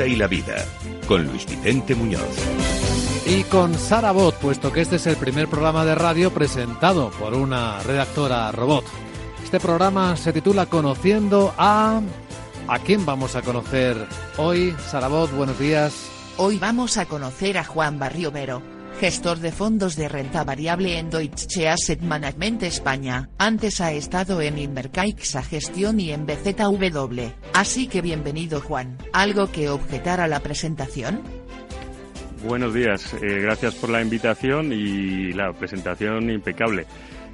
bolsa y la vida, con Luis Vicente Muñoz. Y con Sara Bot, puesto que este es el primer programa de radio presentado por una redactora robot. Este programa se titula Conociendo a... ¿A quién vamos a conocer hoy? Sara Bot, buenos días. Hoy vamos a conocer a Juan Barriovero, gestor de fondos de renta variable en Deutsche Asset Management España. Antes ha estado en Invercaixa Gestión y en BZW. Así que bienvenido Juan. ¿Algo que objetar a la presentación? Buenos días, eh, gracias por la invitación y la presentación impecable.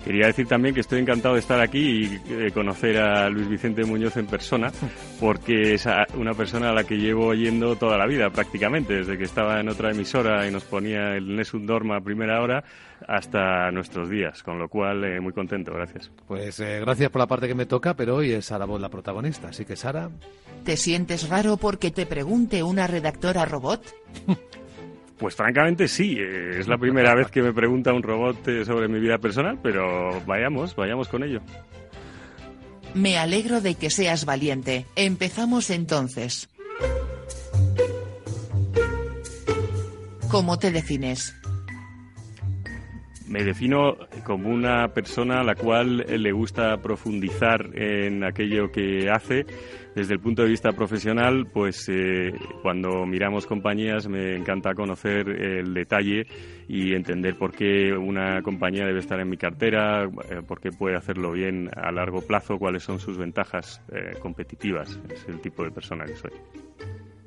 Quería decir también que estoy encantado de estar aquí y de conocer a Luis Vicente Muñoz en persona, porque es una persona a la que llevo oyendo toda la vida prácticamente, desde que estaba en otra emisora y nos ponía el Nessun Dorma a primera hora hasta nuestros días, con lo cual eh, muy contento, gracias. Pues eh, gracias por la parte que me toca, pero hoy es Sara Bot la protagonista, así que Sara... ¿Te sientes raro porque te pregunte una redactora robot? Pues francamente sí, eh, es la primera vez que me pregunta un robot eh, sobre mi vida personal, pero vayamos, vayamos con ello. Me alegro de que seas valiente. Empezamos entonces. ¿Cómo te defines? Me defino como una persona a la cual le gusta profundizar en aquello que hace. Desde el punto de vista profesional, pues eh, cuando miramos compañías me encanta conocer el detalle y entender por qué una compañía debe estar en mi cartera, eh, por qué puede hacerlo bien a largo plazo, cuáles son sus ventajas eh, competitivas. Es el tipo de persona que soy.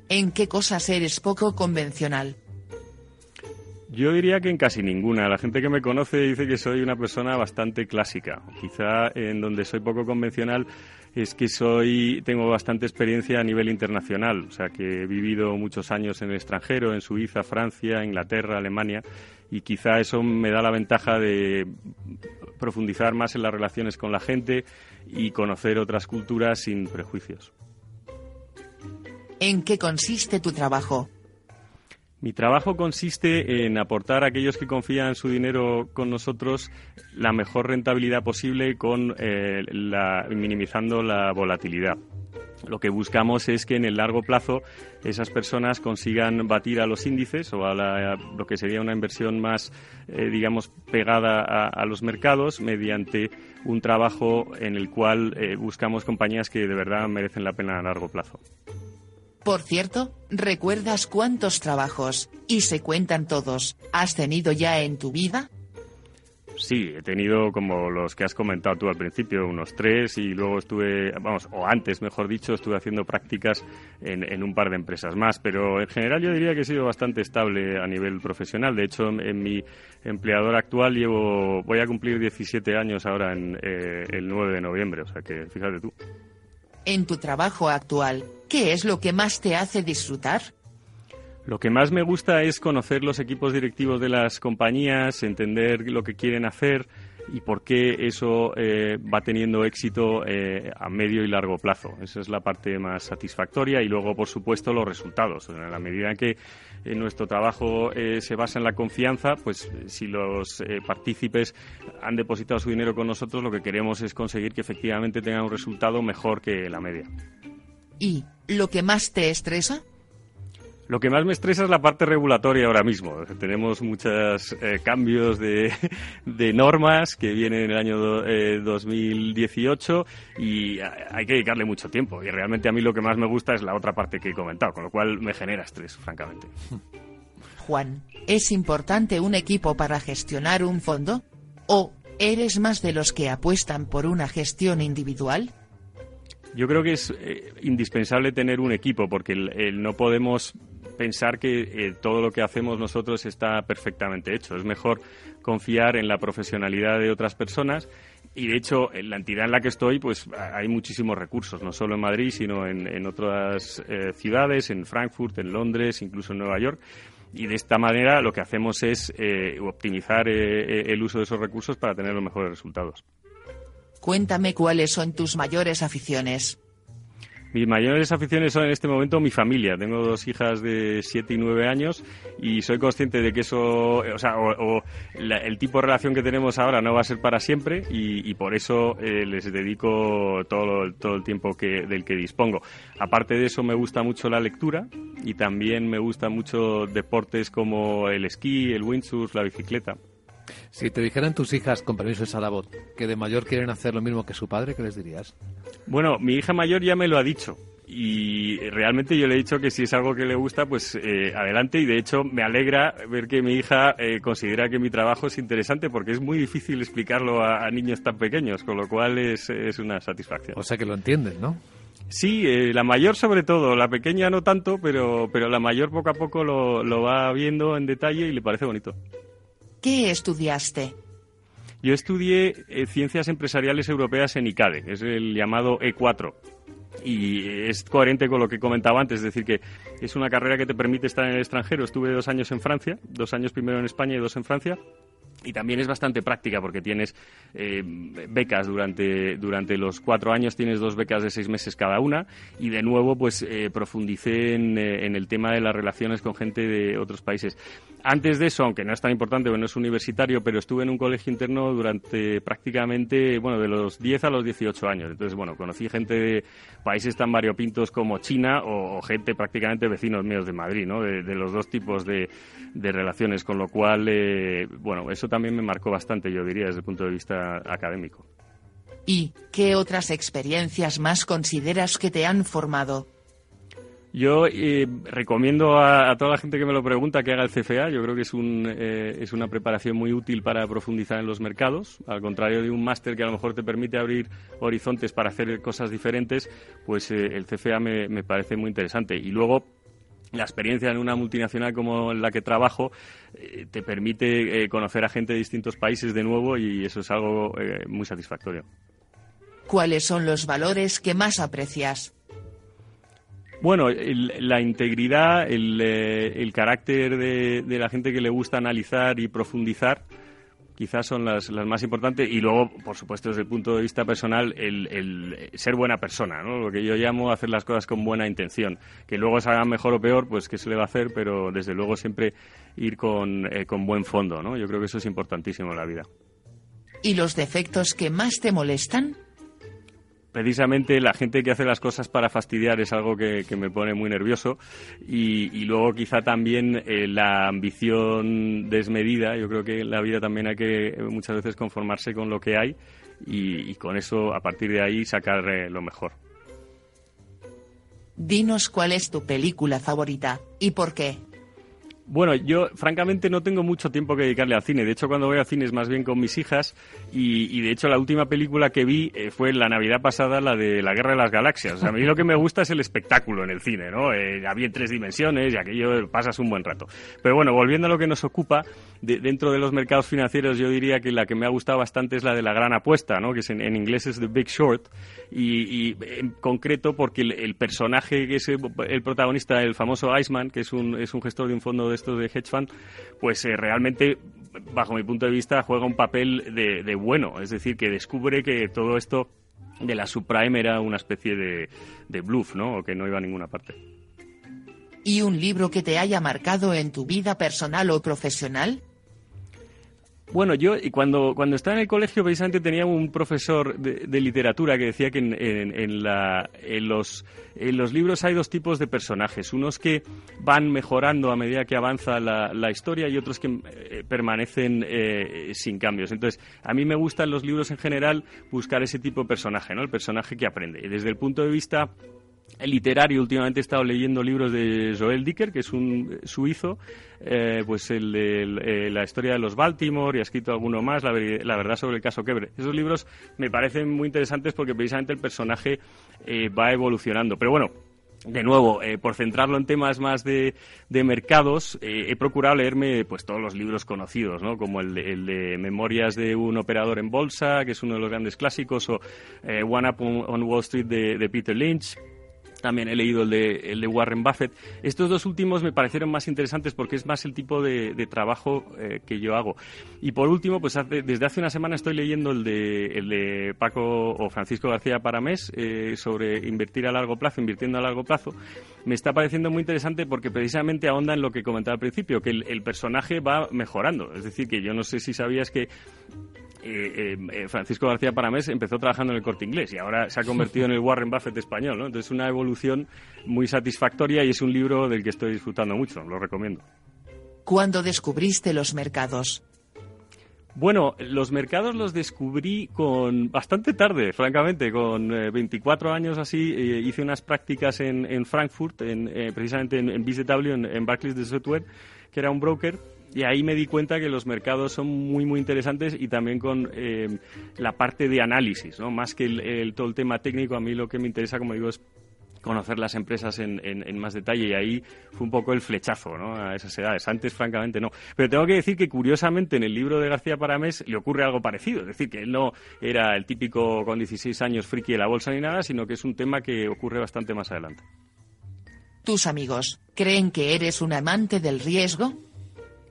¿En qué cosas eres poco convencional? Yo diría que en casi ninguna. La gente que me conoce dice que soy una persona bastante clásica. Quizá en donde soy poco convencional es que soy tengo bastante experiencia a nivel internacional, o sea que he vivido muchos años en el extranjero, en Suiza, Francia, Inglaterra, Alemania y quizá eso me da la ventaja de profundizar más en las relaciones con la gente y conocer otras culturas sin prejuicios. ¿En qué consiste tu trabajo? Mi trabajo consiste en aportar a aquellos que confían su dinero con nosotros la mejor rentabilidad posible con eh, la, minimizando la volatilidad. Lo que buscamos es que en el largo plazo esas personas consigan batir a los índices o a lo que sería una inversión más, eh, digamos, pegada a, los mercados mediante un trabajo en el cual eh, buscamos compañías que de verdad merecen la pena a largo plazo. Por cierto, ¿recuerdas cuántos trabajos, y se cuentan todos, has tenido ya en tu vida? Sí, he tenido como los que has comentado tú al principio, unos tres, y luego estuve, vamos, o antes, mejor dicho, estuve haciendo prácticas en, un par de empresas más, pero en general yo diría que he sido bastante estable a nivel profesional. De hecho, en, mi empleador actual llevo, voy a cumplir 17 años ahora en eh, el 9 de noviembre, o sea que fíjate tú. En tu trabajo actual, ¿qué es lo que más te hace disfrutar? Lo que más me gusta es conocer los equipos directivos de las compañías, entender lo que quieren hacer y por qué eso eh, va teniendo éxito eh, a medio y largo plazo. Esa es la parte más satisfactoria y luego, por supuesto, los resultados. En la medida en que eh, nuestro trabajo se basa en la confianza, pues si los partícipes han depositado su dinero con nosotros, lo que queremos es conseguir que efectivamente tengan un resultado mejor que la media. ¿Y lo que más te estresa? Lo que más me estresa es la parte regulatoria ahora mismo. Tenemos muchos eh, cambios de, normas que vienen en el año 2018 eh, y hay que dedicarle mucho tiempo. Y realmente a mí lo que más me gusta es la otra parte que he comentado, con lo cual me genera estrés, francamente. Juan, ¿es importante un equipo para gestionar un fondo? ¿O eres más de los que apuestan por una gestión individual? Yo creo que es eh, indispensable tener un equipo porque no podemos pensar que eh, todo lo que hacemos nosotros está perfectamente hecho. Es mejor confiar en la profesionalidad de otras personas y de hecho en la entidad en la que estoy pues hay muchísimos recursos, no solo en Madrid sino en, otras eh, ciudades, en Frankfurt, en Londres, incluso en Nueva York. Y de esta manera lo que hacemos es eh, optimizar el uso de esos recursos para tener los mejores resultados. Cuéntame cuáles son tus mayores aficiones. Mis mayores aficiones son en este momento mi familia. Tengo dos hijas de 7 y 9 años y soy consciente de que eso, o sea, el tipo de relación que tenemos ahora no va a ser para siempre y, por eso eh, les dedico todo, todo el tiempo que, del que dispongo. Aparte de eso, me gusta mucho la lectura y también me gustan mucho deportes como el esquí, el windsurf, la bicicleta. Si te dijeran tus hijas, con permiso de Sarabot, que de mayor quieren hacer lo mismo que su padre, ¿qué les dirías? Bueno, mi hija mayor ya me lo ha dicho. Y realmente yo le he dicho que si es algo que le gusta, pues eh, adelante. Y de hecho me alegra ver que mi hija eh, considera que mi trabajo es interesante porque es muy difícil explicarlo a, niños tan pequeños, con lo cual es, es, una satisfacción. O sea que lo entienden, ¿no? Sí, eh, la mayor sobre todo, la pequeña no tanto, pero, pero la mayor poco a poco lo, lo va viendo en detalle y le parece bonito. ¿Qué estudiaste? Yo estudié eh, Ciencias Empresariales Europeas en ICADE, es el llamado E4 y es coherente con lo que comentaba antes, es decir, que es una carrera que te permite estar en el extranjero. Estuve dos años en Francia, dos años primero en España y dos en Francia, y también es bastante práctica porque tienes eh, becas durante, durante los cuatro años, tienes dos becas de seis meses cada una y de nuevo pues eh, profundicé en, eh, en, el tema de las relaciones con gente de otros países. Antes de eso, aunque no es tan importante, bueno, es universitario, pero estuve en un colegio interno durante prácticamente, bueno, de los 10 a los 18 años. Entonces, bueno, conocí gente de países tan variopintos como China o, gente prácticamente vecinos míos de Madrid, ¿no? De, los dos tipos de, de relaciones, con lo cual, bueno, eso también me marcó bastante, yo diría, desde el punto de vista académico. ¿Y qué otras experiencias más consideras que te han formado? Yo eh, recomiendo a, toda la gente que me lo pregunta que haga el CFA. Yo creo que es, un, eh, es una preparación muy útil para profundizar en los mercados. Al contrario de un máster que a lo mejor te permite abrir horizontes para hacer cosas diferentes, pues eh, el CFA me, me parece muy interesante. Y luego, la experiencia en una multinacional como la que trabajo eh, te permite eh, conocer a gente de distintos países de nuevo y eso es algo eh, muy satisfactorio. ¿Cuáles son los valores que más aprecias? Bueno, la integridad, el, carácter de, la gente que le gusta analizar y profundizar quizás son las, las, más importantes y luego, por supuesto, desde el punto de vista personal, el, ser buena persona, ¿no? lo que yo llamo hacer las cosas con buena intención. Que luego se hagan mejor o peor, pues qué se le va a hacer, pero desde luego siempre ir con, eh, con buen fondo. ¿no? Yo creo que eso es importantísimo en la vida. ¿Y los defectos que más te molestan? Precisamente la gente que hace las cosas para fastidiar es algo que, me pone muy nervioso y, luego quizá también eh, la ambición desmedida. Yo creo que en la vida también hay que eh, muchas veces conformarse con lo que hay y, con eso a partir de ahí sacar eh, lo mejor. Dinos cuál es tu película favorita y por qué. Bueno, yo francamente no tengo mucho tiempo que dedicarle al cine. De hecho, cuando voy al cine es más bien con mis hijas. Y, de hecho, la última película que vi eh, fue la Navidad pasada, la de La Guerra de las Galaxias. a mí lo que me gusta es el espectáculo en el cine, ¿no? Eh, había tres dimensiones y aquello pasas un buen rato. Pero bueno, volviendo a lo que nos ocupa, dentro de los mercados financieros yo diría que la que me ha gustado bastante es la de La Gran Apuesta, ¿no? Que en, inglés es The Big Short. Y, en concreto porque el, personaje que es el, protagonista, el famoso Iceman, que es un, es un gestor de un fondo de estos de hedge fund, pues eh, realmente, bajo mi punto de vista, juega un papel de, bueno. Es decir, que descubre que todo esto de la subprime era una especie de, de bluff, ¿no? O que no iba a ninguna parte. ¿Y un libro que te haya marcado en tu vida personal o profesional? Bueno, yo cuando, cuando estaba en el colegio precisamente tenía un profesor de, literatura que decía que en, en, la, en, los, en los libros hay dos tipos de personajes, unos que van mejorando a medida que avanza la, la historia y otros que eh, permanecen eh, sin cambios. Entonces, a mí me gusta en los libros en general buscar ese tipo de personaje, ¿no? el personaje que aprende. Desde el punto de vista literario. Últimamente he estado leyendo libros de Joel Dicker, que es un suizo, eh, pues el de eh, la historia de los Baltimore y ha escrito alguno más, la, verdad sobre el caso Quebre. Esos libros me parecen muy interesantes porque precisamente el personaje eh, va evolucionando. Pero bueno, de nuevo, por centrarlo en temas más de, de mercados, he procurado leerme pues todos los libros conocidos, ¿no? como el de, Memorias de un operador en bolsa, que es uno de los grandes clásicos, o One Up on, Wall Street de Peter Lynch, también he leído el de, el de Warren Buffett. Estos dos últimos me parecieron más interesantes porque es más el tipo de, trabajo eh, que yo hago. Y por último, pues desde hace una semana estoy leyendo el de, el de Paco o Francisco García Paramés eh, sobre invertir a largo plazo, invirtiendo a largo plazo. Me está pareciendo muy interesante porque precisamente ahonda en lo que comentaba al principio, que el personaje va mejorando. Es decir, que yo no sé si sabías que eh, eh, Francisco García Paramés empezó trabajando en el corte inglés y ahora se ha convertido en el Warren Buffett español. ¿no? Entonces, una evolución muy satisfactoria y es un libro del que estoy disfrutando mucho, lo recomiendo. ¿Cuándo descubriste los mercados? Bueno, los mercados los descubrí con bastante tarde, francamente, con 24 eh, años así. hice unas prácticas en, Frankfurt, en, precisamente en, en BZW, en, en Barclays de Software, que era un broker y ahí me di cuenta que los mercados son muy, muy interesantes y también con eh, la parte de análisis, ¿no? Más que el, todo el tema técnico, a mí lo que me interesa, como digo, es conocer las empresas en, en, más detalle y ahí fue un poco el flechazo ¿no? a esas edades. Antes, francamente, no. Pero tengo que decir que, curiosamente, en el libro de García Paramés le ocurre algo parecido. Es decir, que él no era el típico con 16 años friki de la bolsa ni nada, sino que es un tema que ocurre bastante más adelante. ¿Tus amigos creen que eres un amante del riesgo?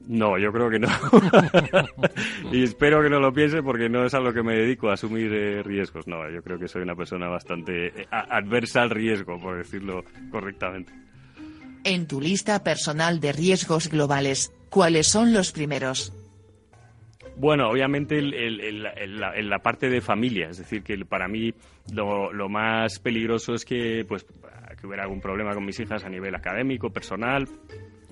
No, yo creo que no. y espero que no lo piense porque no es a lo que me dedico, a asumir eh, riesgos. No, yo creo que soy una persona bastante eh, adversa al riesgo, por decirlo correctamente. En tu lista personal de riesgos globales, ¿cuáles son los primeros? Bueno, obviamente en la, parte de familia, es decir, que para mí lo, lo, más peligroso es que, pues, que hubiera algún problema con mis hijas a nivel académico, personal,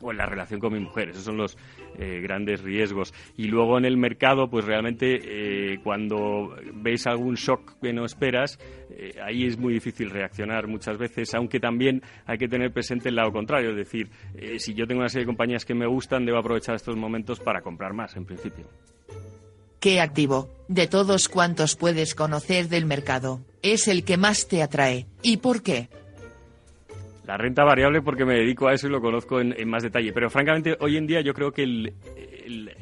o en la relación con mi mujer. Esos son los eh, grandes riesgos. Y luego en el mercado, pues realmente eh, cuando veis algún shock que no esperas, eh, ahí es muy difícil reaccionar muchas veces, aunque también hay que tener presente el lado contrario. Es decir, si yo tengo una serie de compañías que me gustan, debo aprovechar estos momentos para comprar más, en principio. ¿Qué activo, de todos cuantos puedes conocer del mercado, es el que más te atrae? ¿Y por qué? La renta variable porque me dedico a eso y lo conozco en, más detalle. Pero francamente, hoy en día yo creo que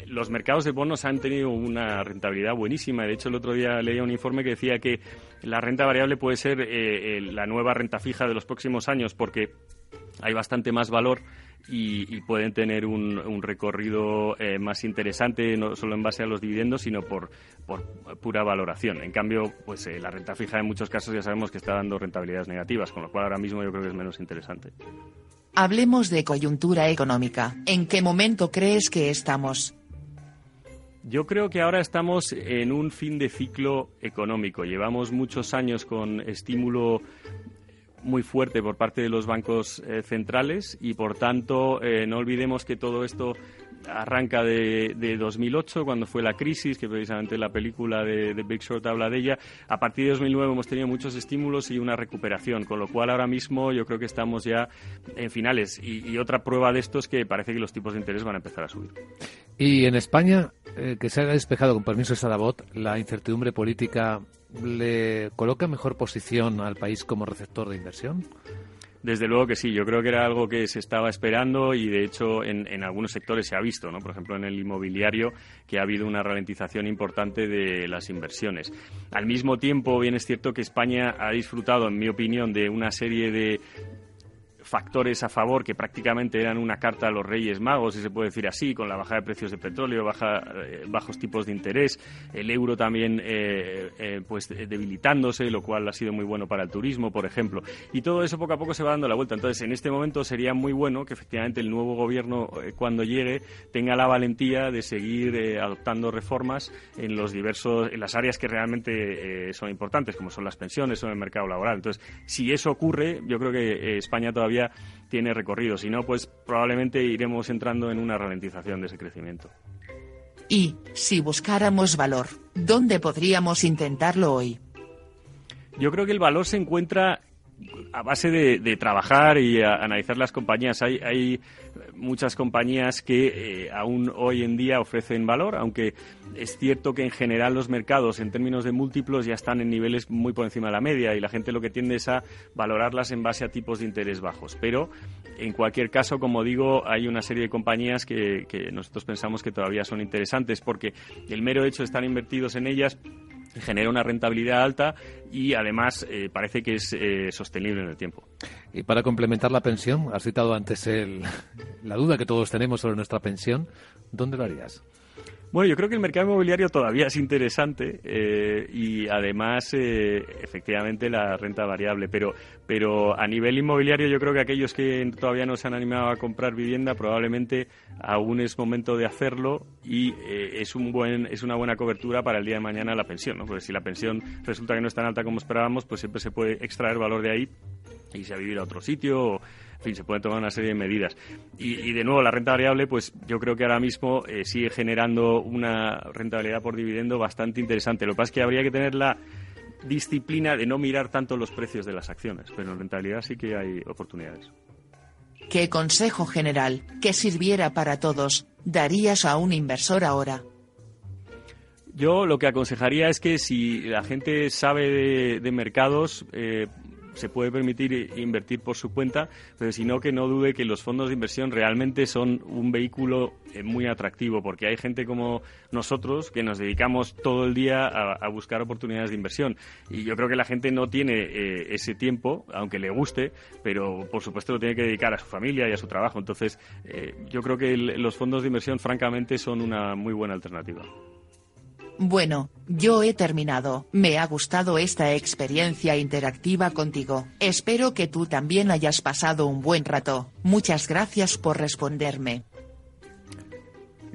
los mercados de bonos han tenido una rentabilidad buenísima. De hecho, el otro día leía un informe que decía que la renta variable puede ser eh, la nueva renta fija de los próximos años porque hay bastante más valor y, pueden tener un, recorrido eh, más interesante, no solo en base a los dividendos, sino por, pura valoración. En cambio, pues eh, la renta fija en muchos casos ya sabemos que está dando rentabilidades negativas, con lo cual ahora mismo yo creo que es menos interesante. Hablemos de coyuntura económica. ¿En qué momento crees que estamos? Yo creo que ahora estamos en un fin de ciclo económico. Llevamos muchos años con estímulo muy fuerte por parte de los bancos eh, centrales y, por tanto, eh, no olvidemos que todo esto arranca de, de, 2008, cuando fue la crisis, que precisamente la película de, Big Short habla de ella. A partir de 2009 hemos tenido muchos estímulos y una recuperación, con lo cual ahora mismo yo creo que estamos ya en finales. Y, otra prueba de esto es que parece que los tipos de interés van a empezar a subir. Y en España, eh, que se ha despejado, con permiso de Sarabot, la incertidumbre política le coloca mejor posición al país como receptor de inversión? Desde luego que sí, yo creo que era algo que se estaba esperando y de hecho en, en, algunos sectores se ha visto, ¿no? por ejemplo en el inmobiliario, que ha habido una ralentización importante de las inversiones. Al mismo tiempo, bien es cierto que España ha disfrutado, en mi opinión, de una serie de factores a favor que prácticamente eran una carta a los Reyes Magos, si se puede decir así, con la bajada de precios de petróleo, baja, eh, bajos tipos de interés, el euro también eh, eh, pues debilitándose, lo cual ha sido muy bueno para el turismo, por ejemplo. Y todo eso poco a poco se va dando la vuelta. Entonces, en este momento sería muy bueno que efectivamente el nuevo gobierno, cuando llegue, tenga la valentía de seguir adoptando reformas en los diversos, en las áreas que realmente son importantes, como son las pensiones o el mercado laboral. Entonces, si eso ocurre, yo creo que España todavía tiene recorrido. Si no, pues probablemente iremos entrando en una ralentización de ese crecimiento. Y, si buscáramos valor, ¿dónde podríamos intentarlo hoy? Yo creo que el valor se encuentra a base de, trabajar y analizar las compañías. Hay, muchas compañías que eh, aún hoy en día ofrecen valor, aunque es cierto que en general los mercados en términos de múltiplos ya están en niveles muy por encima de la media y la gente lo que tiende es a valorarlas en base a tipos de interés bajos. Pero en cualquier caso, como digo, hay una serie de compañías que, que nosotros pensamos que todavía son interesantes porque el mero hecho de estar invertidos en ellas genera una rentabilidad alta y además eh, parece que es eh, sostenible en el tiempo. Y para complementar la pensión, has citado antes el, la duda que todos tenemos sobre nuestra pensión, ¿dónde lo harías? Bueno, yo creo que el mercado inmobiliario todavía es interesante eh, y además, eh, efectivamente, la renta variable. Pero, pero a nivel inmobiliario, yo creo que aquellos que todavía no se han animado a comprar vivienda, probablemente aún es momento de hacerlo y eh, es, un buen, es una buena cobertura para el día de mañana la pensión. ¿no? Porque si la pensión resulta que no es tan alta como esperábamos, pues siempre se puede extraer valor de ahí y se a vivir a otro sitio. O, en fin, se pueden tomar una serie de medidas. Y, de nuevo, la renta variable, pues yo creo que ahora mismo eh, sigue generando una rentabilidad por dividendo bastante interesante. Lo que pasa es que habría que tener la disciplina de no mirar tanto los precios de las acciones, pero en rentabilidad sí que hay oportunidades. ¿Qué consejo general, que sirviera para todos, darías a un inversor ahora? Yo lo que aconsejaría es que si la gente sabe de, mercados, eh, se puede permitir invertir por su cuenta, pero si no, que no dude que los fondos de inversión realmente son un vehículo eh, muy atractivo, porque hay gente como nosotros que nos dedicamos todo el día a, buscar oportunidades de inversión. Y yo creo que la gente no tiene eh, ese tiempo, aunque le guste, pero por supuesto lo tiene que dedicar a su familia y a su trabajo. Entonces, eh, yo creo que los fondos de inversión, francamente, son una muy buena alternativa. Bueno, yo he terminado. Me ha gustado esta experiencia interactiva contigo. Espero que tú también hayas pasado un buen rato. Muchas gracias por responderme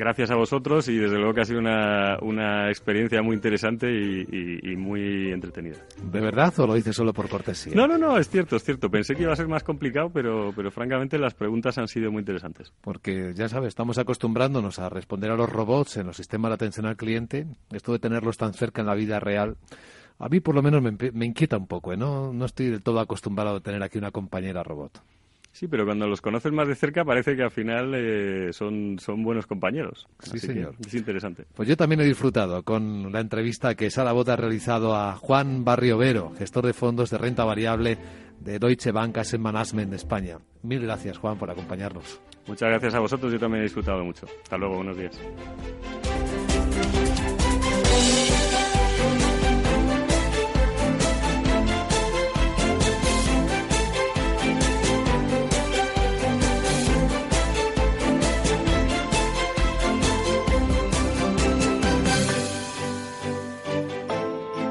gracias a vosotros y desde luego que ha sido una, una experiencia muy interesante y, muy entretenida. ¿De verdad o lo dices solo por cortesía? No, no, no, es cierto, es cierto. Pensé que iba a ser más complicado, pero, pero francamente las preguntas han sido muy interesantes. Porque ya sabes, estamos acostumbrándonos a responder a los robots en los sistemas de atención al cliente. Esto de tenerlos tan cerca en la vida real. A mí por lo menos me, me inquieta un poco, ¿eh? no, no estoy del todo acostumbrado a tener aquí una compañera robot. Sí, pero cuando los conoces más de cerca parece que al final eh, son, son buenos compañeros. Sí, señor. Es interesante. Pues yo también he disfrutado con la entrevista que Sara Bota ha realizado a Juan Barriovero, gestor de fondos de renta variable de Deutsche Bank Asset Management de España. Mil gracias, Juan, por acompañarnos. Muchas gracias a vosotros. Yo también he disfrutado mucho. Hasta luego. Buenos días.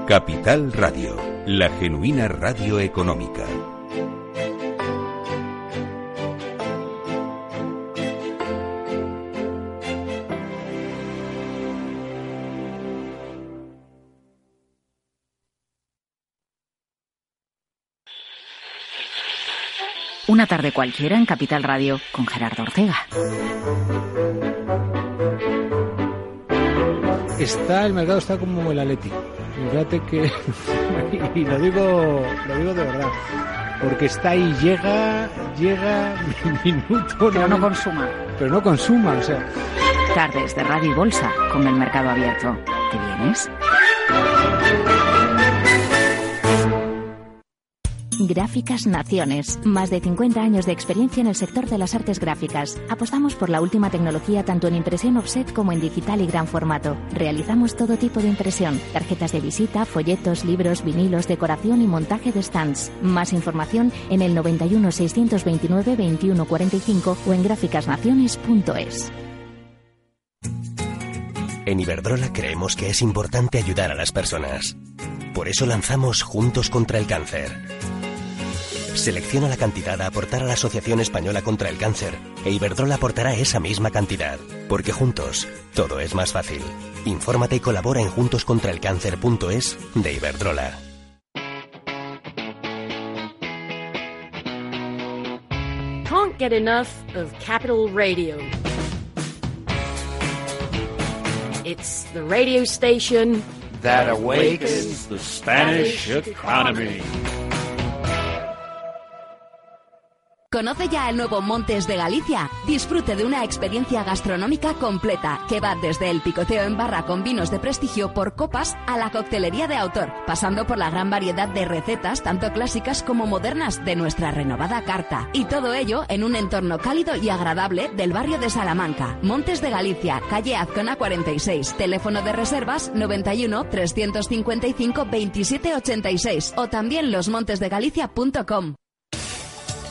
Capital Radio, la genuina radio económica. Una tarde cualquiera en Capital Radio con Gerardo Ortega. Está, el mercado está como el Atleti Fíjate que, y lo digo, lo digo de verdad, porque está ahí, llega, llega minuto. Pero no, consuma. Pero no consuma, o sea. Tardes de Radio y Bolsa con el mercado abierto. ¿Te vienes? Gráficas Naciones. Más de 50 años de experiencia en el sector de las artes gráficas. Apostamos por la última tecnología tanto en impresión offset como en digital y gran formato. Realizamos todo tipo de impresión. Tarjetas de visita, folletos, libros, vinilos, decoración y montaje de stands. Más información en el 91 629 2145 o en gráficasnaciones.es. En Iberdrola creemos que es importante ayudar a las personas. Por eso lanzamos Juntos contra el Cáncer Selecciona la cantidad a aportar a la Asociación Española contra el Cáncer e Iberdrola aportará esa misma cantidad, porque juntos todo es más fácil. Infórmate y colabora en juntoscontraelcáncer.es de Iberdrola. Can't get enough of Capital Radio. It's the radio station that awakens the Spanish economy. ¿Conoce ya el nuevo Montes de Galicia? Disfrute de una experiencia gastronómica completa que va desde el picoteo en barra con vinos de prestigio por copas a la coctelería de autor, pasando por la gran variedad de recetas, tanto clásicas como modernas, de nuestra renovada carta. Y todo ello en un entorno cálido y agradable del barrio de Salamanca. Montes de Galicia, calle Azcona 46, teléfono de reservas 91 355 2786 o también losmontesdegalicia.com.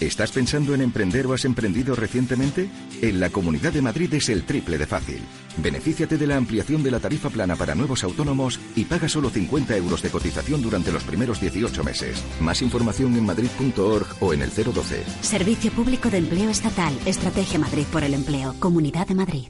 ¿Estás pensando en emprender o has emprendido recientemente? En la Comunidad de Madrid es el triple de fácil. Benefíciate de la ampliación de la tarifa plana para nuevos autónomos y paga solo 50 euros de cotización durante los primeros 18 meses. Más información en madrid.org o en el 012. Servicio Público de Empleo Estatal. Estrategia Madrid por el Empleo. Comunidad de Madrid.